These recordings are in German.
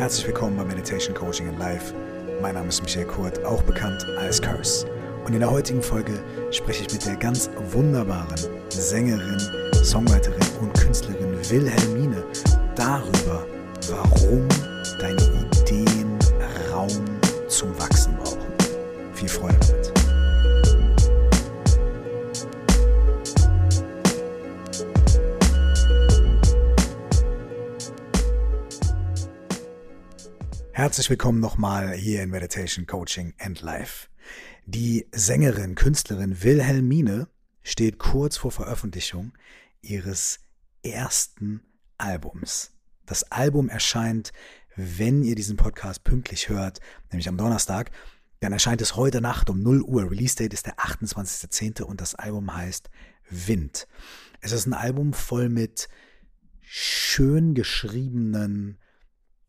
Herzlich willkommen bei Meditation Coaching in Life. Mein Name ist Michael Kurt, auch bekannt als Curse. Und in der heutigen Folge spreche ich mit der ganz wunderbaren Sängerin, Songwriterin und Künstlerin Wilhelmine darüber, warum deine Ideen Raum zum Wachsen brauchen. Viel Freude damit. Herzlich willkommen nochmal hier in Meditation Coaching and Life. Die Sängerin, Künstlerin Wilhelmine steht kurz vor Veröffentlichung ihres ersten Albums. Das Album erscheint, wenn ihr diesen Podcast pünktlich hört, nämlich am Donnerstag, dann erscheint es heute Nacht um 0 Uhr. Release Date ist der 28.10. und das Album heißt Wind. Es ist ein Album voll mit schön geschriebenen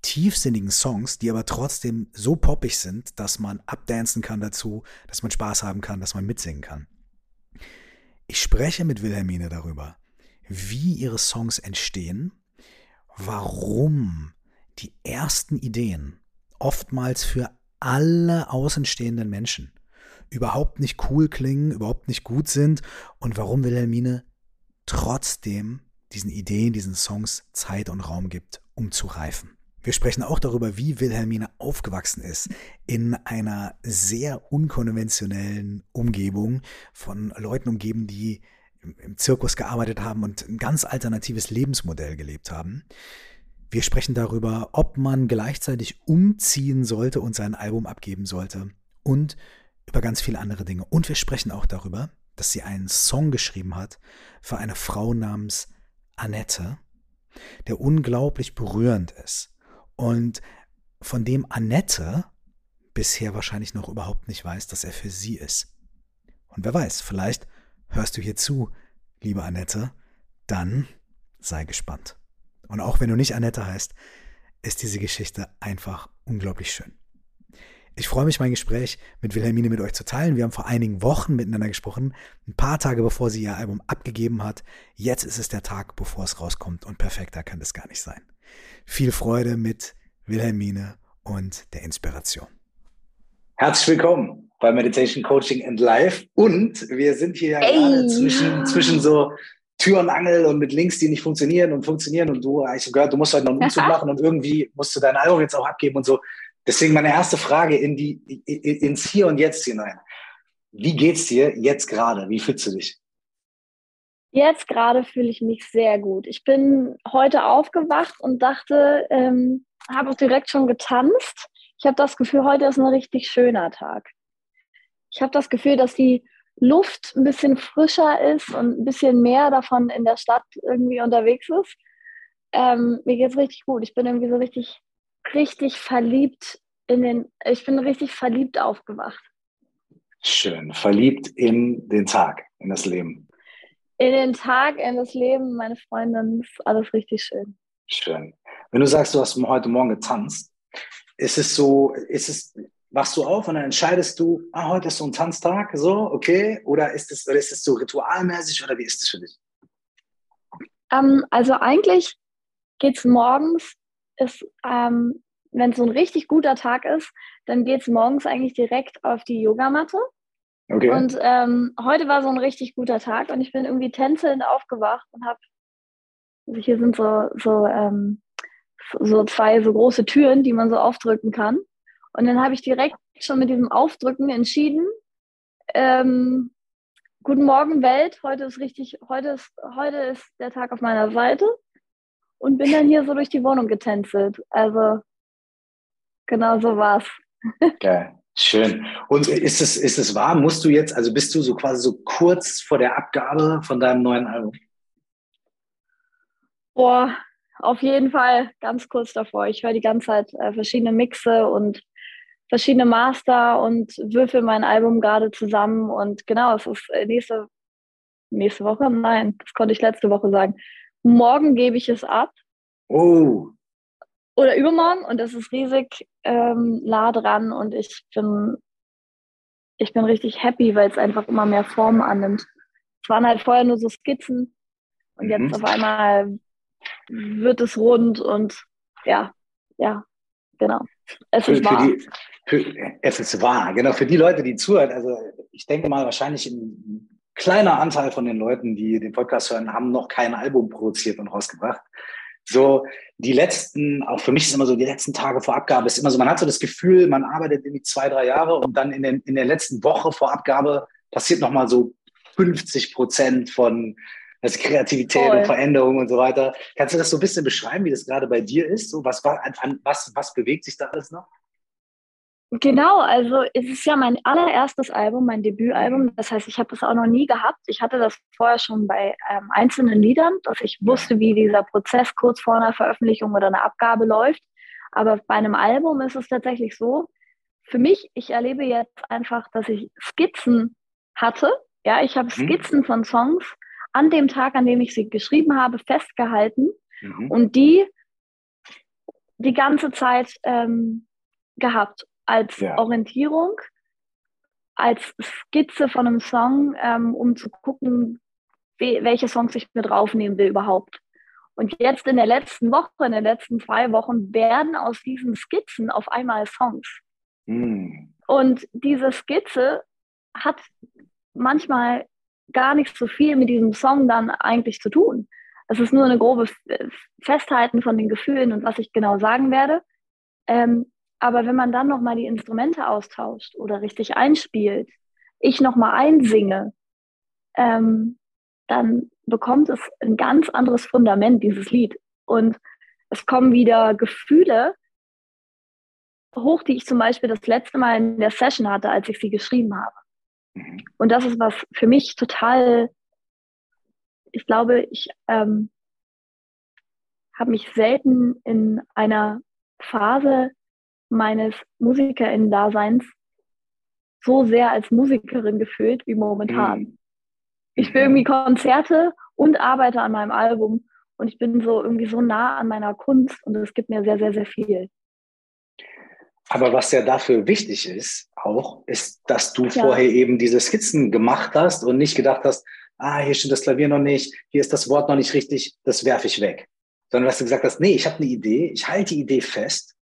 tiefsinnigen Songs, die aber trotzdem so poppig sind, dass man abdancen kann dazu, dass man Spaß haben kann, dass man mitsingen kann. Ich spreche mit Wilhelmine darüber, wie ihre Songs entstehen, warum die ersten Ideen oftmals für alle außenstehenden Menschen überhaupt nicht cool klingen, überhaupt nicht gut sind und warum Wilhelmine trotzdem diesen Ideen, diesen Songs Zeit und Raum gibt, um zu reifen. Wir sprechen auch darüber, wie Wilhelmine aufgewachsen ist in einer sehr unkonventionellen Umgebung von Leuten umgeben, die im Zirkus gearbeitet haben und ein ganz alternatives Lebensmodell gelebt haben. Wir sprechen darüber, ob man gleichzeitig umziehen sollte und sein Album abgeben sollte und über ganz viele andere Dinge. Und wir sprechen auch darüber, dass sie einen Song geschrieben hat für eine Frau namens Annette, der unglaublich berührend ist und von dem Annette bisher wahrscheinlich noch überhaupt nicht weiß, dass er für sie ist. Und wer weiß, vielleicht hörst du hier zu, liebe Annette, dann sei gespannt. Und auch wenn du nicht Annette heißt, ist diese Geschichte einfach unglaublich schön. Ich freue mich, mein Gespräch mit Wilhelmine mit euch zu teilen. Wir haben vor einigen Wochen miteinander gesprochen, ein paar Tage bevor sie ihr Album abgegeben hat. Jetzt ist es der Tag, bevor es rauskommt und perfekter kann es gar nicht sein. Viel Freude mit Wilhelmine und der Inspiration. Herzlich willkommen bei Meditation Coaching and Life. Und wir sind hier hey. gerade zwischen, zwischen so Tür und Angel und mit Links, die nicht funktionieren und funktionieren. Und du, ich habe gehört, du musst heute noch einen Umzug machen und irgendwie musst du dein Album jetzt auch abgeben und so. Deswegen meine erste Frage in die, ins Hier und Jetzt hinein. Wie geht's dir jetzt gerade? Wie fühlst du dich? Jetzt gerade fühle ich mich sehr gut. Ich bin heute aufgewacht und dachte, ähm, habe auch direkt schon getanzt. Ich habe das Gefühl, heute ist ein richtig schöner Tag. Ich habe das Gefühl, dass die Luft ein bisschen frischer ist und ein bisschen mehr davon in der Stadt irgendwie unterwegs ist. Ähm, mir geht es richtig gut. Ich bin irgendwie so richtig, richtig verliebt in den, ich bin richtig verliebt aufgewacht. Schön. Verliebt in den Tag, in das Leben in den Tag, in das Leben, meine Freundin, ist alles richtig schön. Schön. Wenn du sagst, du hast heute Morgen getanzt, ist es so, ist es, wachst du auf und dann entscheidest du, ah, heute ist so ein Tanztag, so, okay? Oder ist es, oder ist es so ritualmäßig oder wie ist es für dich? Ähm, also eigentlich geht es morgens, ähm, wenn es so ein richtig guter Tag ist, dann geht es morgens eigentlich direkt auf die Yogamatte. Okay. Und ähm, heute war so ein richtig guter Tag und ich bin irgendwie tänzelnd aufgewacht und habe, also hier sind so, so, ähm, so zwei so große Türen, die man so aufdrücken kann. Und dann habe ich direkt schon mit diesem Aufdrücken entschieden, ähm, guten Morgen Welt, heute ist richtig, heute ist, heute ist der Tag auf meiner Seite und bin dann hier so durch die Wohnung getänzelt. Also genau so war's. Geil. Schön. Und ist es, ist es wahr? Musst du jetzt, also bist du so quasi so kurz vor der Abgabe von deinem neuen Album? Boah, auf jeden Fall ganz kurz davor. Ich höre die ganze Zeit äh, verschiedene Mixe und verschiedene Master und würfel mein Album gerade zusammen. Und genau, es ist äh, nächste, nächste Woche, nein, das konnte ich letzte Woche sagen. Morgen gebe ich es ab. Oh, oder übermorgen und das ist riesig ähm, nah dran und ich bin, ich bin richtig happy, weil es einfach immer mehr Formen annimmt. Es waren halt vorher nur so Skizzen und mhm. jetzt auf einmal wird es rund und ja, ja. genau. Es für, ist wahr. Die, für, es ist wahr, genau. Für die Leute, die zuhören, also ich denke mal, wahrscheinlich ein kleiner Anteil von den Leuten, die den Podcast hören, haben noch kein Album produziert und rausgebracht. So, die letzten, auch für mich ist immer so, die letzten Tage vor Abgabe ist immer so, man hat so das Gefühl, man arbeitet irgendwie zwei, drei Jahre und dann in, den, in der letzten Woche vor Abgabe passiert nochmal so 50 Prozent von also Kreativität Voll. und Veränderung und so weiter. Kannst du das so ein bisschen beschreiben, wie das gerade bei dir ist? So, was, an, was, was bewegt sich da alles noch? Genau, also es ist ja mein allererstes Album, mein Debütalbum. Das heißt, ich habe das auch noch nie gehabt. Ich hatte das vorher schon bei ähm, einzelnen Liedern, dass ich wusste, wie dieser Prozess kurz vor einer Veröffentlichung oder einer Abgabe läuft. Aber bei einem Album ist es tatsächlich so, für mich, ich erlebe jetzt einfach, dass ich Skizzen hatte. Ja, ich habe mhm. Skizzen von Songs an dem Tag, an dem ich sie geschrieben habe, festgehalten mhm. und die die ganze Zeit ähm, gehabt als ja. Orientierung, als Skizze von einem Song, ähm, um zu gucken, welche Songs ich mit draufnehmen will überhaupt. Und jetzt in der letzten Woche, in den letzten zwei Wochen, werden aus diesen Skizzen auf einmal Songs. Mm. Und diese Skizze hat manchmal gar nicht so viel mit diesem Song dann eigentlich zu tun. Es ist nur eine grobe Festhalten von den Gefühlen und was ich genau sagen werde. Ähm, aber wenn man dann nochmal die Instrumente austauscht oder richtig einspielt, ich nochmal einsinge, ähm, dann bekommt es ein ganz anderes Fundament, dieses Lied. Und es kommen wieder Gefühle hoch, die ich zum Beispiel das letzte Mal in der Session hatte, als ich sie geschrieben habe. Mhm. Und das ist was für mich total, ich glaube, ich ähm, habe mich selten in einer Phase meines Musikerinnen-Daseins so sehr als Musikerin gefühlt wie momentan. Mhm. Ich spiele irgendwie Konzerte und arbeite an meinem Album und ich bin so irgendwie so nah an meiner Kunst und es gibt mir sehr, sehr, sehr viel. Aber was ja dafür wichtig ist, auch, ist, dass du ja. vorher eben diese Skizzen gemacht hast und nicht gedacht hast, ah, hier steht das Klavier noch nicht, hier ist das Wort noch nicht richtig, das werfe ich weg. Sondern dass du gesagt hast, nee, ich habe eine Idee, ich halte die Idee fest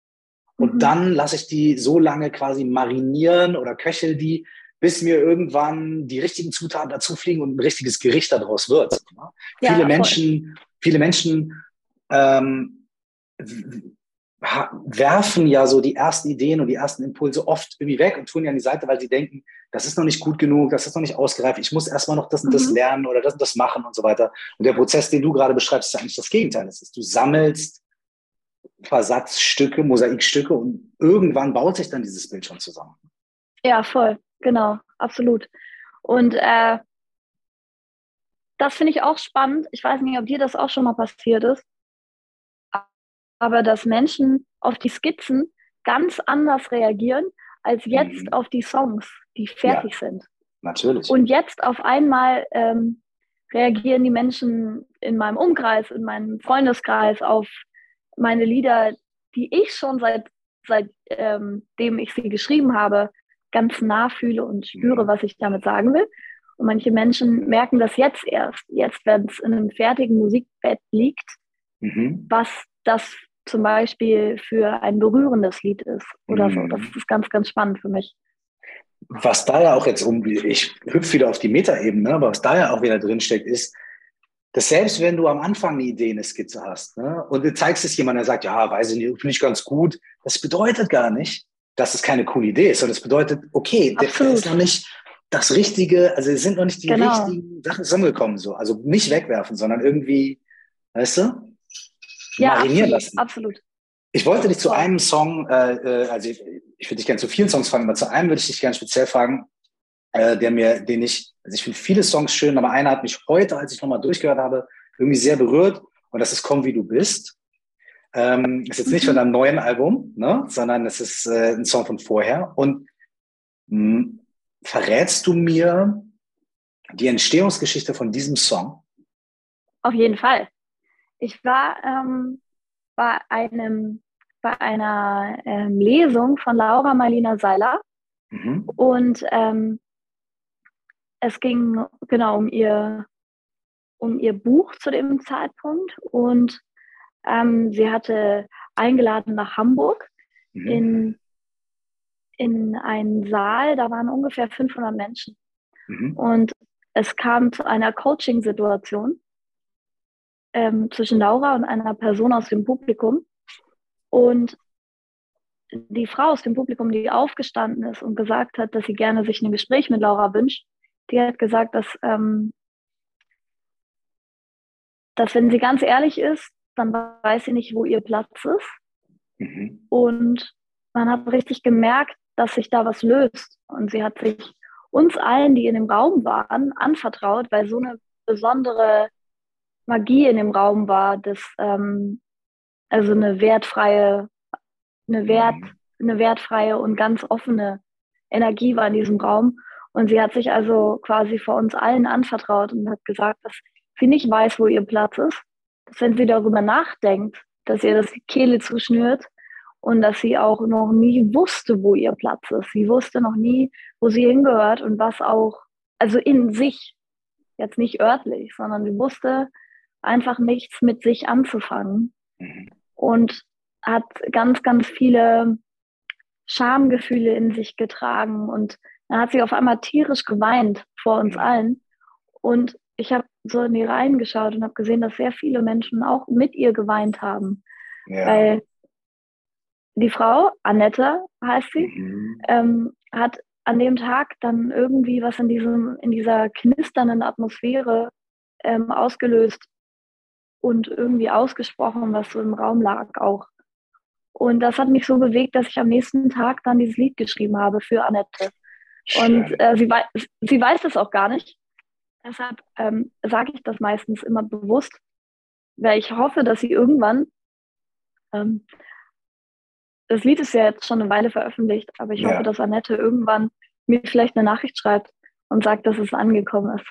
und mhm. dann lasse ich die so lange quasi marinieren oder köchel die, bis mir irgendwann die richtigen Zutaten dazu fliegen und ein richtiges Gericht daraus wird. Ne? Ja, viele, Menschen, viele Menschen ähm, werfen ja so die ersten Ideen und die ersten Impulse oft irgendwie weg und tun die an die Seite, weil sie denken, das ist noch nicht gut genug, das ist noch nicht ausgereift, ich muss erstmal noch das und das mhm. lernen oder das und das machen und so weiter. Und der Prozess, den du gerade beschreibst, ist ja eigentlich das Gegenteil. Das ist, du sammelst Versatzstücke, Mosaikstücke und irgendwann baut sich dann dieses Bild schon zusammen. Ja, voll, genau, absolut. Und äh, das finde ich auch spannend. Ich weiß nicht, ob dir das auch schon mal passiert ist, aber dass Menschen auf die Skizzen ganz anders reagieren als jetzt mhm. auf die Songs, die fertig ja, sind. Natürlich. Und jetzt auf einmal ähm, reagieren die Menschen in meinem Umkreis, in meinem Freundeskreis auf meine Lieder, die ich schon seit seitdem ähm, ich sie geschrieben habe, ganz nah fühle und spüre, mhm. was ich damit sagen will. Und manche Menschen merken das jetzt erst, jetzt, wenn es in einem fertigen Musikbett liegt, mhm. was das zum Beispiel für ein berührendes Lied ist oder mhm. so. Das ist ganz, ganz spannend für mich. Was da ja auch jetzt um, ich hüpfe wieder auf die Metaebene, aber was da ja auch wieder drinsteckt, ist, dass selbst wenn du am Anfang eine Idee, eine Skizze hast ne, und du zeigst es jemandem, der sagt, ja, weiß ich nicht, finde ich ganz gut, das bedeutet gar nicht, dass es keine coole Idee ist, sondern es bedeutet, okay, Absolut. der ist noch nicht das Richtige, also es sind noch nicht die genau. richtigen Sachen zusammengekommen, so. Also nicht wegwerfen, sondern irgendwie, weißt du, ja, marinieren absolut, lassen. Absolut. Ich wollte dich zu einem Song, äh, äh, also ich, ich würde dich gerne zu vielen Songs fragen, aber zu einem würde ich dich gerne speziell fragen, äh, der mir, den ich, also ich finde viele Songs schön, aber einer hat mich heute, als ich nochmal durchgehört habe, irgendwie sehr berührt und das ist Komm wie du bist. Ähm, ist jetzt nicht von mhm. deinem neuen Album, ne, sondern es ist äh, ein Song von vorher. Und mh, hm, verrätst du mir die Entstehungsgeschichte von diesem Song? Auf jeden Fall. Ich war ähm, bei einem bei einer ähm, Lesung von Laura Marlina Seiler mhm. und ähm, es ging genau um ihr, um ihr Buch zu dem Zeitpunkt und ähm, sie hatte eingeladen nach Hamburg mhm. in, in einen Saal, da waren ungefähr 500 Menschen. Mhm. Und es kam zu einer Coaching-Situation ähm, zwischen Laura und einer Person aus dem Publikum. Und die Frau aus dem Publikum, die aufgestanden ist und gesagt hat, dass sie gerne sich ein Gespräch mit Laura wünscht, die hat gesagt, dass, ähm, dass wenn sie ganz ehrlich ist, dann weiß sie nicht, wo ihr Platz ist. Mhm. Und man hat richtig gemerkt, dass sich da was löst. Und sie hat sich uns allen, die in dem Raum waren, anvertraut, weil so eine besondere Magie in dem Raum war, dass ähm, also eine wertfreie, eine Wert, mhm. eine wertfreie und ganz offene Energie war in diesem Raum. Und sie hat sich also quasi vor uns allen anvertraut und hat gesagt, dass sie nicht weiß, wo ihr Platz ist, dass wenn sie darüber nachdenkt, dass ihr das die Kehle zuschnürt und dass sie auch noch nie wusste, wo ihr Platz ist. Sie wusste noch nie, wo sie hingehört und was auch, also in sich, jetzt nicht örtlich, sondern sie wusste einfach nichts mit sich anzufangen mhm. und hat ganz, ganz viele Schamgefühle in sich getragen und dann hat sie auf einmal tierisch geweint vor uns mhm. allen und ich habe so in die Reihen geschaut und habe gesehen, dass sehr viele Menschen auch mit ihr geweint haben. Ja. Weil die Frau, Annette heißt sie, mhm. ähm, hat an dem Tag dann irgendwie was in, diesem, in dieser knisternden Atmosphäre ähm, ausgelöst und irgendwie ausgesprochen, was so im Raum lag auch. Und das hat mich so bewegt, dass ich am nächsten Tag dann dieses Lied geschrieben habe für Annette. Und äh, sie, wei sie weiß es auch gar nicht. Deshalb ähm, sage ich das meistens immer bewusst, weil ich hoffe, dass sie irgendwann ähm, das Lied ist ja jetzt schon eine Weile veröffentlicht, aber ich ja. hoffe, dass Annette irgendwann mir vielleicht eine Nachricht schreibt und sagt, dass es angekommen ist.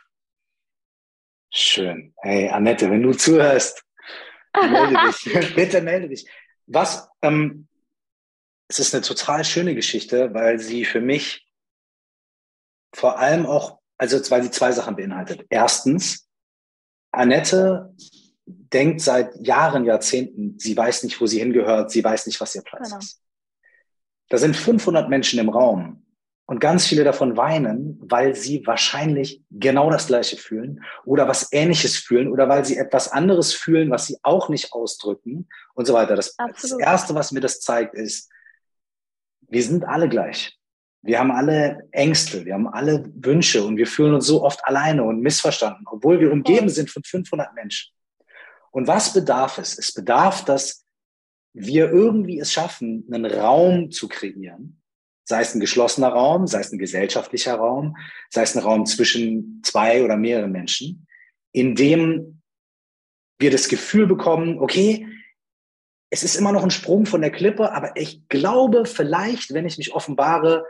Schön. Hey, Annette, wenn du zuhörst, melde dich. Bitte melde dich. Was, ähm, es ist eine total schöne Geschichte, weil sie für mich vor allem auch, also weil sie zwei Sachen beinhaltet. Erstens, Annette denkt seit Jahren, Jahrzehnten, sie weiß nicht, wo sie hingehört, sie weiß nicht, was ihr Platz genau. ist. Da sind 500 Menschen im Raum und ganz viele davon weinen, weil sie wahrscheinlich genau das Gleiche fühlen oder was Ähnliches fühlen oder weil sie etwas anderes fühlen, was sie auch nicht ausdrücken und so weiter. Das, das Erste, was mir das zeigt, ist, wir sind alle gleich. Wir haben alle Ängste, wir haben alle Wünsche und wir fühlen uns so oft alleine und missverstanden, obwohl wir umgeben sind von 500 Menschen. Und was bedarf es? Es bedarf, dass wir irgendwie es schaffen, einen Raum zu kreieren, sei es ein geschlossener Raum, sei es ein gesellschaftlicher Raum, sei es ein Raum zwischen zwei oder mehreren Menschen, in dem wir das Gefühl bekommen, okay, es ist immer noch ein Sprung von der Klippe, aber ich glaube, vielleicht, wenn ich mich offenbare,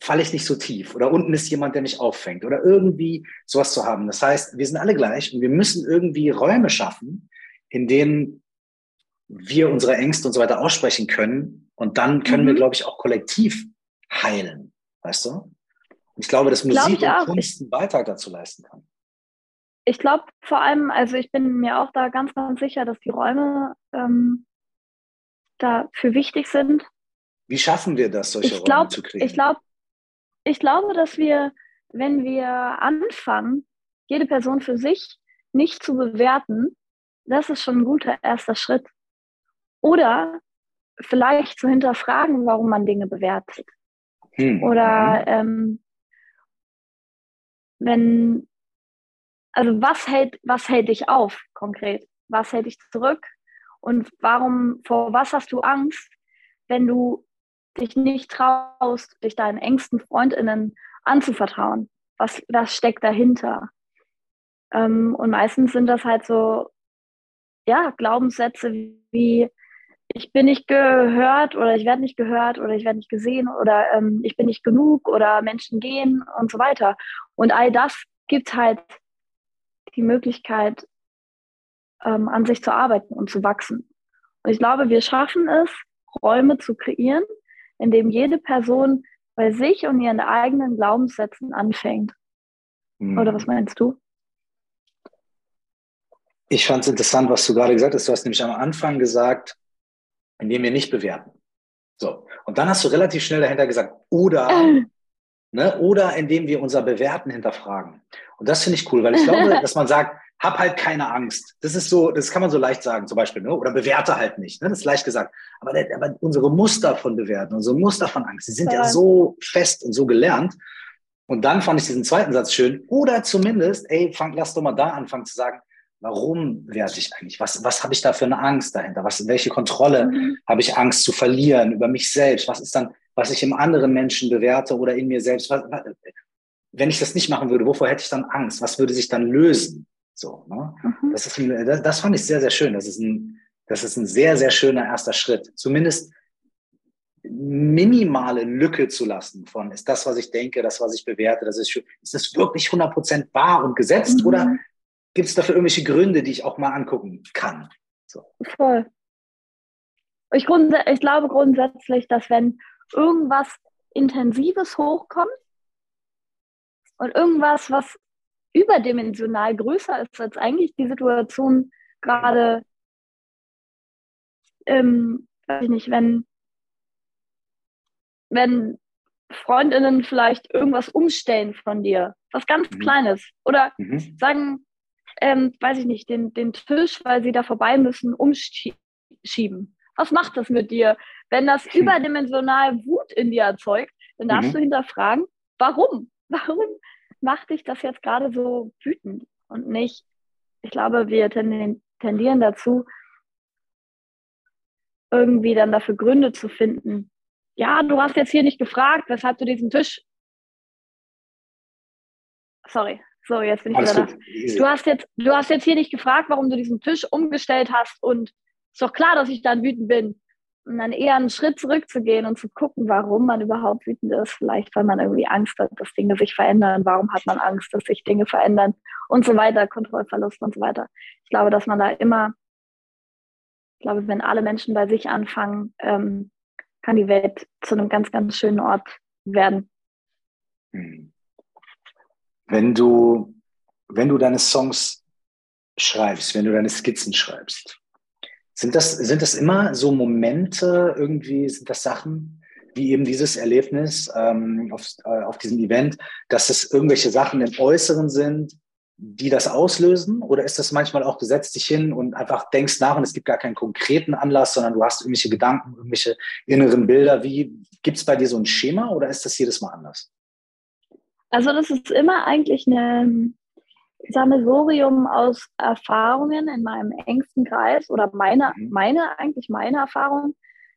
falle ich nicht so tief oder unten ist jemand, der mich auffängt oder irgendwie sowas zu haben. Das heißt, wir sind alle gleich und wir müssen irgendwie Räume schaffen, in denen wir unsere Ängste und so weiter aussprechen können. Und dann können mhm. wir, glaube ich, auch kollektiv heilen. Weißt du? Und ich glaube, dass Musik und Kunst einen Beitrag dazu leisten kann. Ich glaube vor allem, also ich bin mir auch da ganz, ganz sicher, dass die Räume ähm, dafür wichtig sind. Wie schaffen wir das, solche ich glaub, Räume zu kriegen? Ich, glaub, ich glaube, dass wir, wenn wir anfangen, jede Person für sich nicht zu bewerten, das ist schon ein guter erster Schritt. Oder vielleicht zu hinterfragen, warum man Dinge bewertet. Hm. Oder ähm, wenn, also was hält, was hält dich auf konkret? Was hält dich zurück? Und warum, vor was hast du Angst, wenn du dich nicht traust, dich deinen engsten FreundInnen anzuvertrauen? Was, was steckt dahinter? Ähm, und meistens sind das halt so ja, Glaubenssätze wie ich bin nicht gehört oder ich werde nicht gehört oder ich werde nicht gesehen oder ähm, ich bin nicht genug oder Menschen gehen und so weiter. Und all das gibt halt die Möglichkeit, ähm, an sich zu arbeiten und zu wachsen. Und ich glaube, wir schaffen es, Räume zu kreieren, in dem jede Person bei sich und ihren eigenen Glaubenssätzen anfängt. Mhm. Oder was meinst du? Ich fand es interessant, was du gerade gesagt hast. Du hast nämlich am Anfang gesagt, indem wir nicht bewerten. So. Und dann hast du relativ schnell dahinter gesagt, oder, ne, oder indem wir unser Bewerten hinterfragen. Und das finde ich cool, weil ich glaube, dass man sagt, hab halt keine Angst. Das ist so, das kann man so leicht sagen, zum Beispiel, ne? oder bewerte halt nicht. Ne? Das ist leicht gesagt. Aber, aber unsere Muster von Bewerten, unsere Muster von Angst, die sind ja. ja so fest und so gelernt. Und dann fand ich diesen zweiten Satz schön. Oder zumindest, ey, fang, lass doch mal da anfangen zu sagen, warum werte ich eigentlich? Was, was habe ich da für eine Angst dahinter? Was, welche Kontrolle mhm. habe ich Angst zu verlieren über mich selbst? Was ist dann, was ich im anderen Menschen bewerte oder in mir selbst? Was, wenn ich das nicht machen würde, wovor hätte ich dann Angst? Was würde sich dann lösen? So, ne? Mhm. das, ist ein, das, das fand ich sehr, sehr schön. Das ist, ein, das ist ein sehr, sehr schöner erster Schritt. Zumindest minimale Lücke zu lassen von, ist das, was ich denke, das, was ich bewerte, das ist, ist das wirklich 100% wahr und gesetzt mhm. oder gibt es dafür irgendwelche Gründe, die ich auch mal angucken kann? So. Voll. Ich, ich glaube grundsätzlich, dass wenn irgendwas Intensives hochkommt und irgendwas, was überdimensional größer ist als eigentlich die Situation gerade, ähm, weiß ich nicht, wenn, wenn Freundinnen vielleicht irgendwas umstellen von dir, was ganz mhm. Kleines, oder mhm. sagen, ähm, weiß ich nicht, den, den Tisch, weil sie da vorbei müssen, umschieben. Was macht das mit dir? Wenn das mhm. überdimensional Wut in dir erzeugt, dann darfst mhm. du hinterfragen, warum? Warum macht dich das jetzt gerade so wütend und nicht, ich glaube, wir tendieren dazu, irgendwie dann dafür Gründe zu finden. Ja, du hast jetzt hier nicht gefragt, weshalb du diesen Tisch. Sorry, so, jetzt bin ich Alles wieder da. Du hast, jetzt, du hast jetzt hier nicht gefragt, warum du diesen Tisch umgestellt hast und ist doch klar, dass ich dann wütend bin und dann eher einen Schritt zurückzugehen und zu gucken, warum man überhaupt wütend ist. Vielleicht, weil man irgendwie Angst hat, dass Dinge sich verändern. Warum hat man Angst, dass sich Dinge verändern und so weiter, Kontrollverlust und so weiter. Ich glaube, dass man da immer, ich glaube, wenn alle Menschen bei sich anfangen, ähm, kann die Welt zu einem ganz, ganz schönen Ort werden. Hm. Wenn du, wenn du deine Songs schreibst, wenn du deine Skizzen schreibst, sind das, sind das immer so Momente, irgendwie sind das Sachen, wie eben dieses Erlebnis ähm, auf, äh, auf diesem Event, dass es irgendwelche Sachen im Äußeren sind, die das auslösen? Oder ist das manchmal auch, du setzt dich hin und einfach denkst nach und es gibt gar keinen konkreten Anlass, sondern du hast irgendwelche Gedanken, irgendwelche inneren Bilder? Wie gibt es bei dir so ein Schema oder ist das jedes Mal anders? Also das ist immer eigentlich eine, Sammelsurium aus Erfahrungen in meinem engsten Kreis oder meine, mhm. meine eigentlich meine Erfahrung.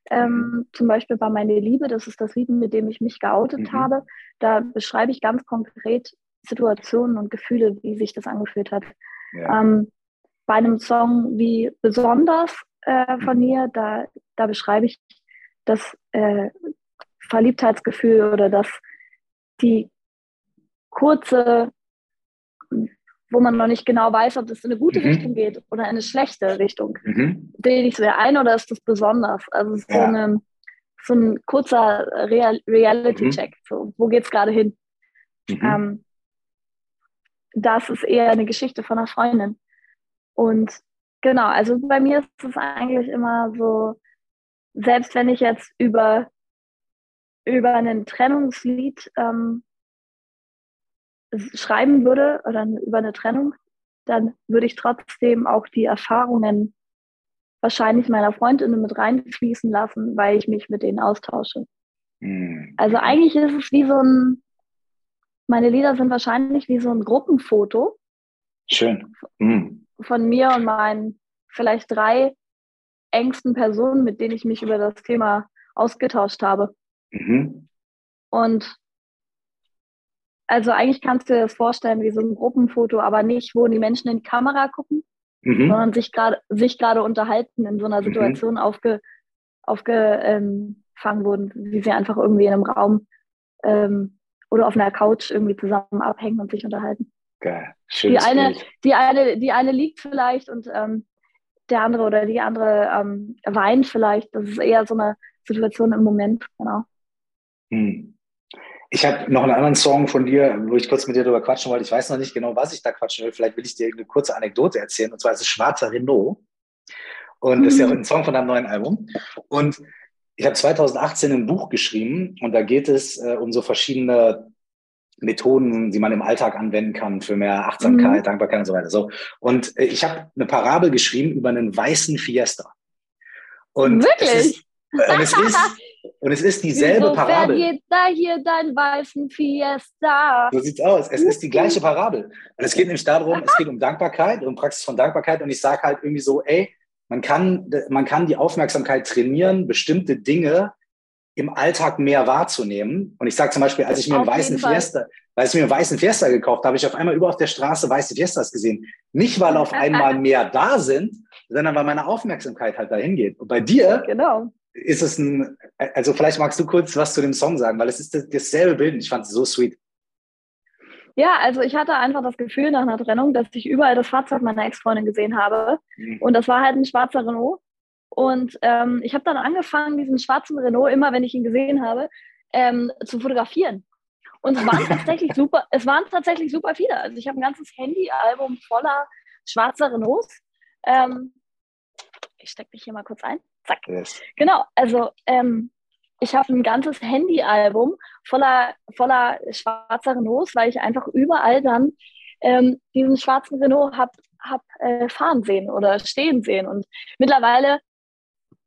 Ähm, zum Beispiel bei Meine Liebe, das ist das Lied, mit dem ich mich geoutet mhm. habe. Da beschreibe ich ganz konkret Situationen und Gefühle, wie sich das angefühlt hat. Ja. Ähm, bei einem Song wie Besonders äh, von mhm. mir, da, da beschreibe ich das äh, Verliebtheitsgefühl oder das die kurze wo man noch nicht genau weiß, ob das in eine gute mhm. Richtung geht oder in eine schlechte Richtung. Mhm. Bilde ich es ein oder ist das besonders? Also ist ja. so, eine, so, ein kurzer Real Reality-Check. Mhm. So, wo geht es gerade hin? Mhm. Ähm, das ist eher eine Geschichte von einer Freundin. Und genau, also bei mir ist es eigentlich immer so, selbst wenn ich jetzt über, über ein Trennungslied ähm, schreiben würde oder über eine Trennung, dann würde ich trotzdem auch die Erfahrungen wahrscheinlich meiner Freundinnen mit reinfließen lassen, weil ich mich mit denen austausche. Mhm. Also eigentlich ist es wie so ein, meine Lieder sind wahrscheinlich wie so ein Gruppenfoto. Schön. Mhm. Von mir und meinen vielleicht drei engsten Personen, mit denen ich mich über das Thema ausgetauscht habe. Mhm. Und also eigentlich kannst du dir das vorstellen wie so ein Gruppenfoto, aber nicht, wo die Menschen in die Kamera gucken, mhm. sondern sich gerade sich gerade unterhalten in so einer mhm. Situation mhm. aufge, aufgefangen wurden, wie sie einfach irgendwie in einem Raum ähm, oder auf einer Couch irgendwie zusammen abhängen und sich unterhalten. Geil. Schönes die eine, die eine, die eine liegt vielleicht und ähm, der andere oder die andere ähm, weint vielleicht. Das ist eher so eine Situation im Moment, genau. Hm. Ich habe noch einen anderen Song von dir, wo ich kurz mit dir darüber quatschen wollte. Ich weiß noch nicht genau, was ich da quatschen will. Vielleicht will ich dir eine kurze Anekdote erzählen. Und zwar ist es Schwarzer Renault. Und das ist ja mhm. ein Song von deinem neuen Album. Und ich habe 2018 ein Buch geschrieben und da geht es äh, um so verschiedene Methoden, die man im Alltag anwenden kann für mehr Achtsamkeit, mhm. Dankbarkeit und so weiter. So. Und äh, ich habe eine Parabel geschrieben über einen weißen Fiesta. Und Wirklich? Es ist, äh, und, es ist, und es ist dieselbe Wieso Parabel. geht da hier dein weißen Fiesta? So sieht's aus. Es ist die gleiche Parabel. Und es geht nämlich darum, es geht um Dankbarkeit, um Praxis von Dankbarkeit. Und ich sage halt irgendwie so, ey, man kann, man kann die Aufmerksamkeit trainieren, bestimmte Dinge im Alltag mehr wahrzunehmen. Und ich sage zum Beispiel, als ich mir auf einen weißen Fiesta, als ich mir einen weißen Fiesta gekauft habe, habe ich auf einmal über auf der Straße weiße Fiestas gesehen. Nicht, weil auf einmal mehr da sind, sondern weil meine Aufmerksamkeit halt dahin geht. Und bei dir genau. Ist es ein, also vielleicht magst du kurz was zu dem Song sagen, weil es ist dasselbe Bild. Ich fand es so sweet. Ja, also ich hatte einfach das Gefühl nach einer Trennung, dass ich überall das Fahrzeug meiner Ex-Freundin gesehen habe. Mhm. Und das war halt ein schwarzer Renault. Und ähm, ich habe dann angefangen, diesen schwarzen Renault, immer wenn ich ihn gesehen habe, ähm, zu fotografieren. Und es waren tatsächlich super, es waren tatsächlich super viele. Also ich habe ein ganzes Handyalbum voller schwarzer Renaults. Ähm, ich stecke mich hier mal kurz ein. Zack. Yes. Genau, also ähm, ich habe ein ganzes Handyalbum voller, voller schwarzer Renaults, weil ich einfach überall dann ähm, diesen schwarzen Renault habe hab, äh, fahren sehen oder stehen sehen. Und mittlerweile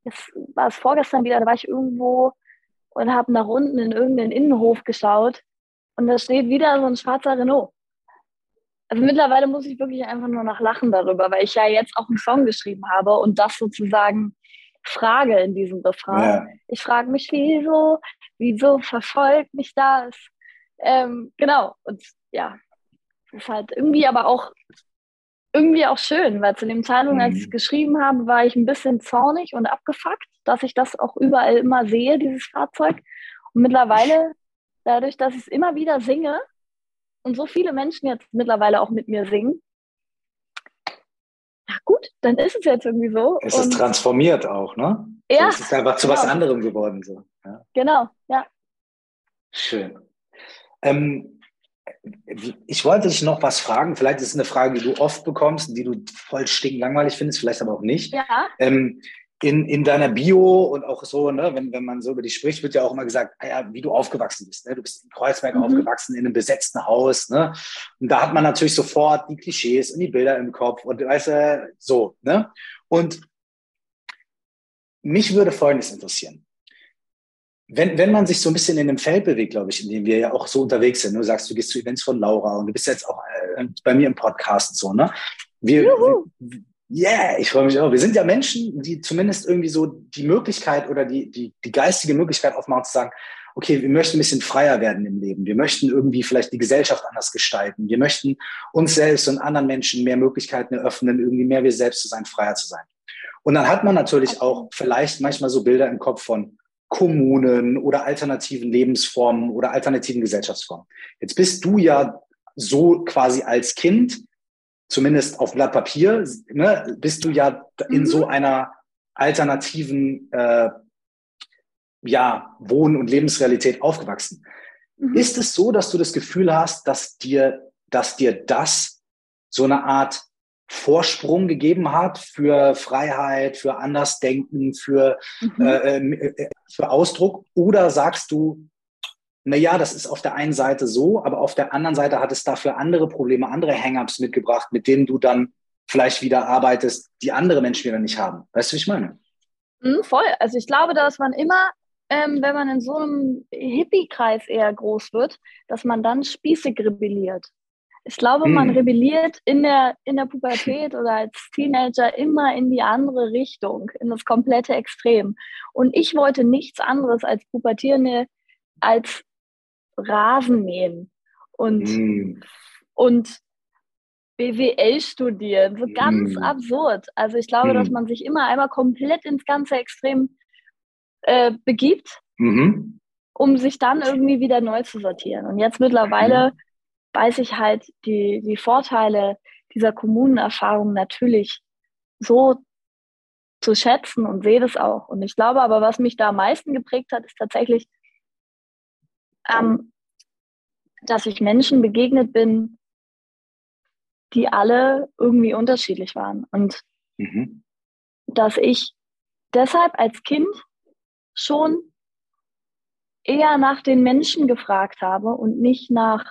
jetzt war es vorgestern wieder, da war ich irgendwo und habe nach unten in irgendeinen Innenhof geschaut und da steht wieder so ein schwarzer Renault. Also mittlerweile muss ich wirklich einfach nur noch lachen darüber, weil ich ja jetzt auch einen Song geschrieben habe und das sozusagen frage in diesem Refrain. Ja. Ich frage mich, wieso, wieso verfolgt mich das? Ähm, genau, und ja, das ist halt irgendwie aber auch irgendwie auch schön, weil zu dem Zeitpunkt, als ich es mhm. geschrieben habe, war ich ein bisschen zornig und abgefuckt, dass ich das auch überall immer sehe, dieses Fahrzeug. Und mittlerweile, dadurch, dass ich es immer wieder singe und so viele Menschen jetzt mittlerweile auch mit mir singen, na gut, dann ist es jetzt irgendwie so. Es ist transformiert auch, ne? Ja. So, es ist einfach zu genau. was anderem geworden. So. Ja. Genau, ja. Schön. Ähm, ich wollte dich noch was fragen. Vielleicht ist es eine Frage, die du oft bekommst, die du voll stinklangweilig findest, vielleicht aber auch nicht. Ja. Ähm, in, in deiner Bio und auch so, ne, wenn, wenn man so über dich spricht, wird ja auch immer gesagt, ah ja, wie du aufgewachsen bist. Ne? Du bist in Kreuzberg mhm. aufgewachsen, in einem besetzten Haus. Ne? Und da hat man natürlich sofort die Klischees und die Bilder im Kopf und weißt du, so. Ne? Und mich würde Folgendes interessieren wenn, wenn man sich so ein bisschen in dem Feld bewegt, glaube ich, in dem wir ja auch so unterwegs sind, du sagst, du gehst zu Events von Laura und du bist jetzt auch äh, bei mir im Podcast und so, ne? Wir, yeah, ich freue mich auch. Wir sind ja Menschen, die zumindest irgendwie so die Möglichkeit oder die, die, die geistige Möglichkeit aufmachen zu sagen, okay, wir möchten ein bisschen freier werden im Leben. Wir möchten irgendwie vielleicht die Gesellschaft anders gestalten. Wir möchten uns selbst und anderen Menschen mehr Möglichkeiten eröffnen, irgendwie mehr wir selbst zu sein, freier zu sein. Und dann hat man natürlich auch vielleicht manchmal so Bilder im Kopf von, Kommunen oder alternativen Lebensformen oder alternativen Gesellschaftsformen. Jetzt bist du ja so quasi als Kind, zumindest auf Blatt Papier, ne, bist du ja in mhm. so einer alternativen äh, ja, Wohn- und Lebensrealität aufgewachsen. Mhm. Ist es so, dass du das Gefühl hast, dass dir, dass dir das so eine Art Vorsprung gegeben hat für Freiheit, für Andersdenken, für, mhm. äh, äh, für Ausdruck? Oder sagst du, na ja, das ist auf der einen Seite so, aber auf der anderen Seite hat es dafür andere Probleme, andere Hang-ups mitgebracht, mit denen du dann vielleicht wieder arbeitest, die andere Menschen wieder nicht haben. Weißt du, wie ich meine? Mhm, voll. Also ich glaube, dass man immer, ähm, wenn man in so einem Hippie-Kreis eher groß wird, dass man dann spießig rebelliert. Ich glaube, man hm. rebelliert in der, in der Pubertät oder als Teenager immer in die andere Richtung, in das komplette Extrem. Und ich wollte nichts anderes als Pubertierende als Rasen mähen und, mm. und BWL studieren. So ganz mm. absurd. Also ich glaube, mm. dass man sich immer einmal komplett ins ganze Extrem äh, begibt, -hmm. um sich dann irgendwie wieder neu zu sortieren. Und jetzt mittlerweile weiß ich halt die, die Vorteile dieser Kommunenerfahrung natürlich so zu schätzen und sehe das auch. Und ich glaube aber, was mich da am meisten geprägt hat, ist tatsächlich, ähm, dass ich Menschen begegnet bin, die alle irgendwie unterschiedlich waren. Und mhm. dass ich deshalb als Kind schon eher nach den Menschen gefragt habe und nicht nach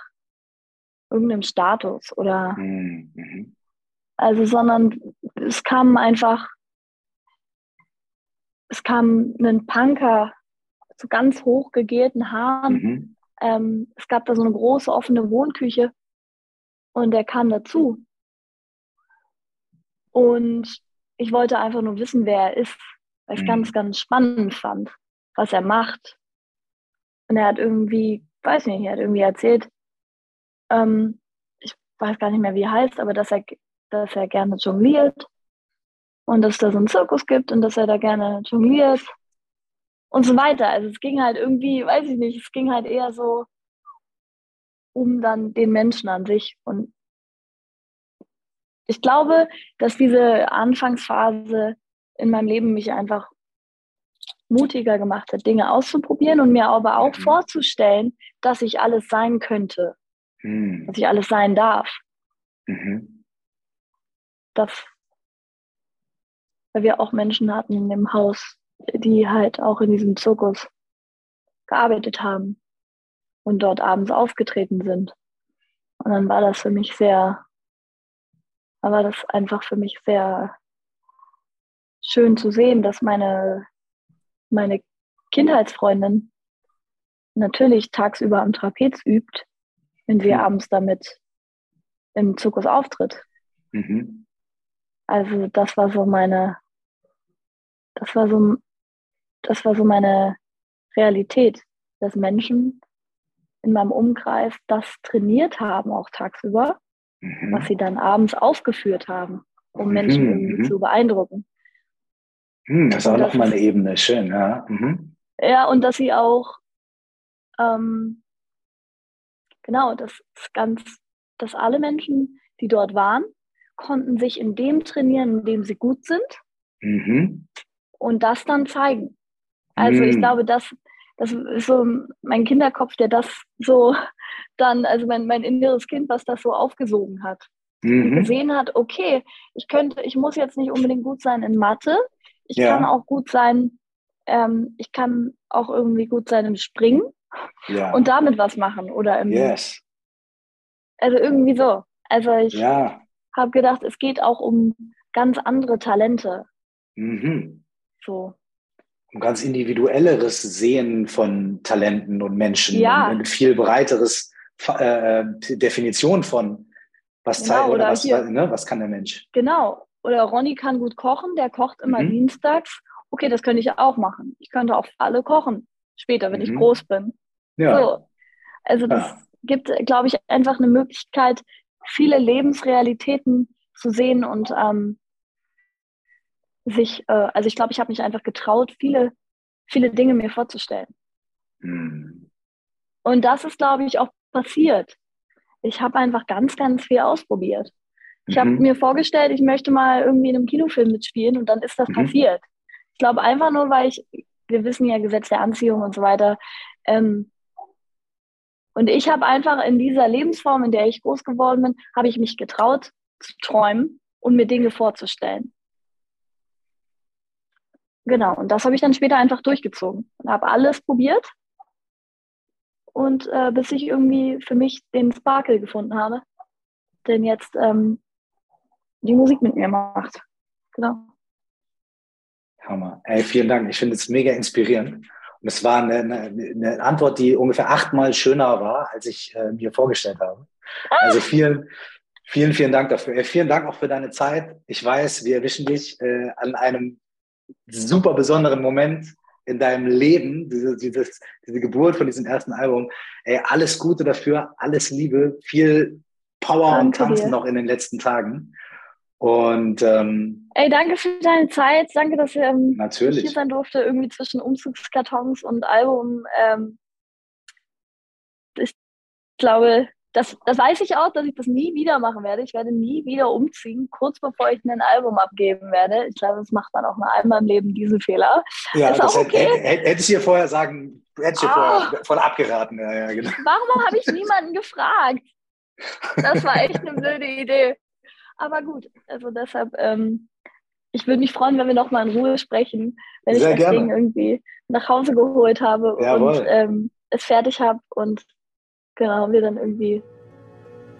irgendeinem Status oder mhm. also, sondern es kam einfach, es kam ein Punker zu ganz hoch gegelten Haaren. Mhm. Ähm, es gab da so eine große offene Wohnküche und der kam dazu. Und ich wollte einfach nur wissen, wer er ist, weil ich es mhm. ganz, ganz spannend fand, was er macht. Und er hat irgendwie, weiß nicht, er hat irgendwie erzählt, ähm, ich weiß gar nicht mehr, wie er heißt, aber dass er, dass er gerne jongliert und dass es da so einen Zirkus gibt und dass er da gerne jongliert und so weiter. Also es ging halt irgendwie, weiß ich nicht, es ging halt eher so um dann den Menschen an sich. Und ich glaube, dass diese Anfangsphase in meinem Leben mich einfach mutiger gemacht hat, Dinge auszuprobieren und mir aber auch mhm. vorzustellen, dass ich alles sein könnte, mhm. dass ich alles sein darf. Mhm. Das, weil wir auch Menschen hatten in dem Haus, die halt auch in diesem Zirkus gearbeitet haben und dort abends aufgetreten sind. Und dann war das für mich sehr, war das einfach für mich sehr schön zu sehen, dass meine meine Kindheitsfreundin natürlich tagsüber am Trapez übt, wenn sie mhm. abends damit im Zirkus auftritt. Mhm. Also das war so meine, das war so, das war so meine Realität, dass Menschen in meinem Umkreis das trainiert haben, auch tagsüber, mhm. was sie dann abends aufgeführt haben, um Menschen mhm. irgendwie mhm. zu beeindrucken. Hm, das ist auch nochmal eine Ebene, schön, ja. Mhm. Ja, und dass sie auch, ähm, genau, dass ganz, dass alle Menschen, die dort waren, konnten sich in dem trainieren, in dem sie gut sind mhm. und das dann zeigen. Also mhm. ich glaube, das, das ist so mein Kinderkopf, der das so dann, also mein, mein inneres Kind, was das so aufgesogen hat. Mhm. gesehen hat, okay, ich könnte, ich muss jetzt nicht unbedingt gut sein in Mathe, ich ja. kann auch gut sein, ähm, ich kann auch irgendwie gut sein im Springen ja. und damit was machen oder im. Yes. Also irgendwie so. Also ich ja. habe gedacht, es geht auch um ganz andere Talente. Mhm. So. Um ganz individuelleres Sehen von Talenten und Menschen. Ja. Ein viel breiteres äh, äh, Definition von was genau, zeigt oder, oder was, ne, was kann der Mensch. Genau. Oder Ronny kann gut kochen, der kocht immer mhm. dienstags. Okay, das könnte ich auch machen. Ich könnte auch alle kochen, später, wenn mhm. ich groß bin. Ja. So. Also das ja. gibt, glaube ich, einfach eine Möglichkeit, viele Lebensrealitäten zu sehen und ähm, sich, äh, also ich glaube, ich habe mich einfach getraut, viele, viele Dinge mir vorzustellen. Mhm. Und das ist, glaube ich, auch passiert. Ich habe einfach ganz, ganz viel ausprobiert. Ich mhm. habe mir vorgestellt, ich möchte mal irgendwie in einem Kinofilm mitspielen und dann ist das mhm. passiert. Ich glaube einfach nur, weil ich, wir wissen ja Gesetz der Anziehung und so weiter. Ähm, und ich habe einfach in dieser Lebensform, in der ich groß geworden bin, habe ich mich getraut zu träumen und mir Dinge vorzustellen. Genau, und das habe ich dann später einfach durchgezogen und habe alles probiert. Und äh, bis ich irgendwie für mich den Sparkle gefunden habe. Denn jetzt ähm, die Musik mit mir macht. Genau. Hammer. Ey, vielen Dank. Ich finde es mega inspirierend. Und es war eine, eine, eine, Antwort, die ungefähr achtmal schöner war, als ich äh, mir vorgestellt habe. Also vielen, vielen, vielen Dank dafür. Vielen Dank auch für deine Zeit. Ich weiß, wir erwischen dich äh, an einem super besonderen Moment in deinem Leben, diese, dieses, diese Geburt von diesem ersten Album. Ey, alles Gute dafür, alles Liebe, viel Power Danke und Tanzen dir. noch in den letzten Tagen. Und ähm, ey, danke für deine Zeit. Danke, dass ähm, natürlich. hier sein durfte, irgendwie zwischen Umzugskartons und Album. Ähm, ich glaube, das, das weiß ich auch, dass ich das nie wieder machen werde. Ich werde nie wieder umziehen, kurz bevor ich ein Album abgeben werde. Ich glaube, das macht man auch mal einmal im Leben diesen Fehler. Ja, ist das okay. hätte, hätte, ich dir vorher sagen, hätte ich dir vorher von abgeraten. Ja, ja, genau. Warum habe ich niemanden gefragt? Das war echt eine blöde Idee. Aber gut, also deshalb, ähm, ich würde mich freuen, wenn wir noch mal in Ruhe sprechen, wenn Sehr ich das gerne. Ding irgendwie nach Hause geholt habe Jawohl. und ähm, es fertig habe und genau, wir dann irgendwie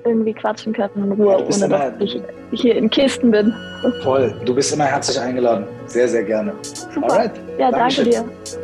irgendwie quatschen können in Ruhe, ja, ohne immer, dass ich hier in Kisten bin. Voll, du bist immer herzlich eingeladen. Sehr, sehr gerne. Super. Alright. Ja, Dankeschön. danke dir.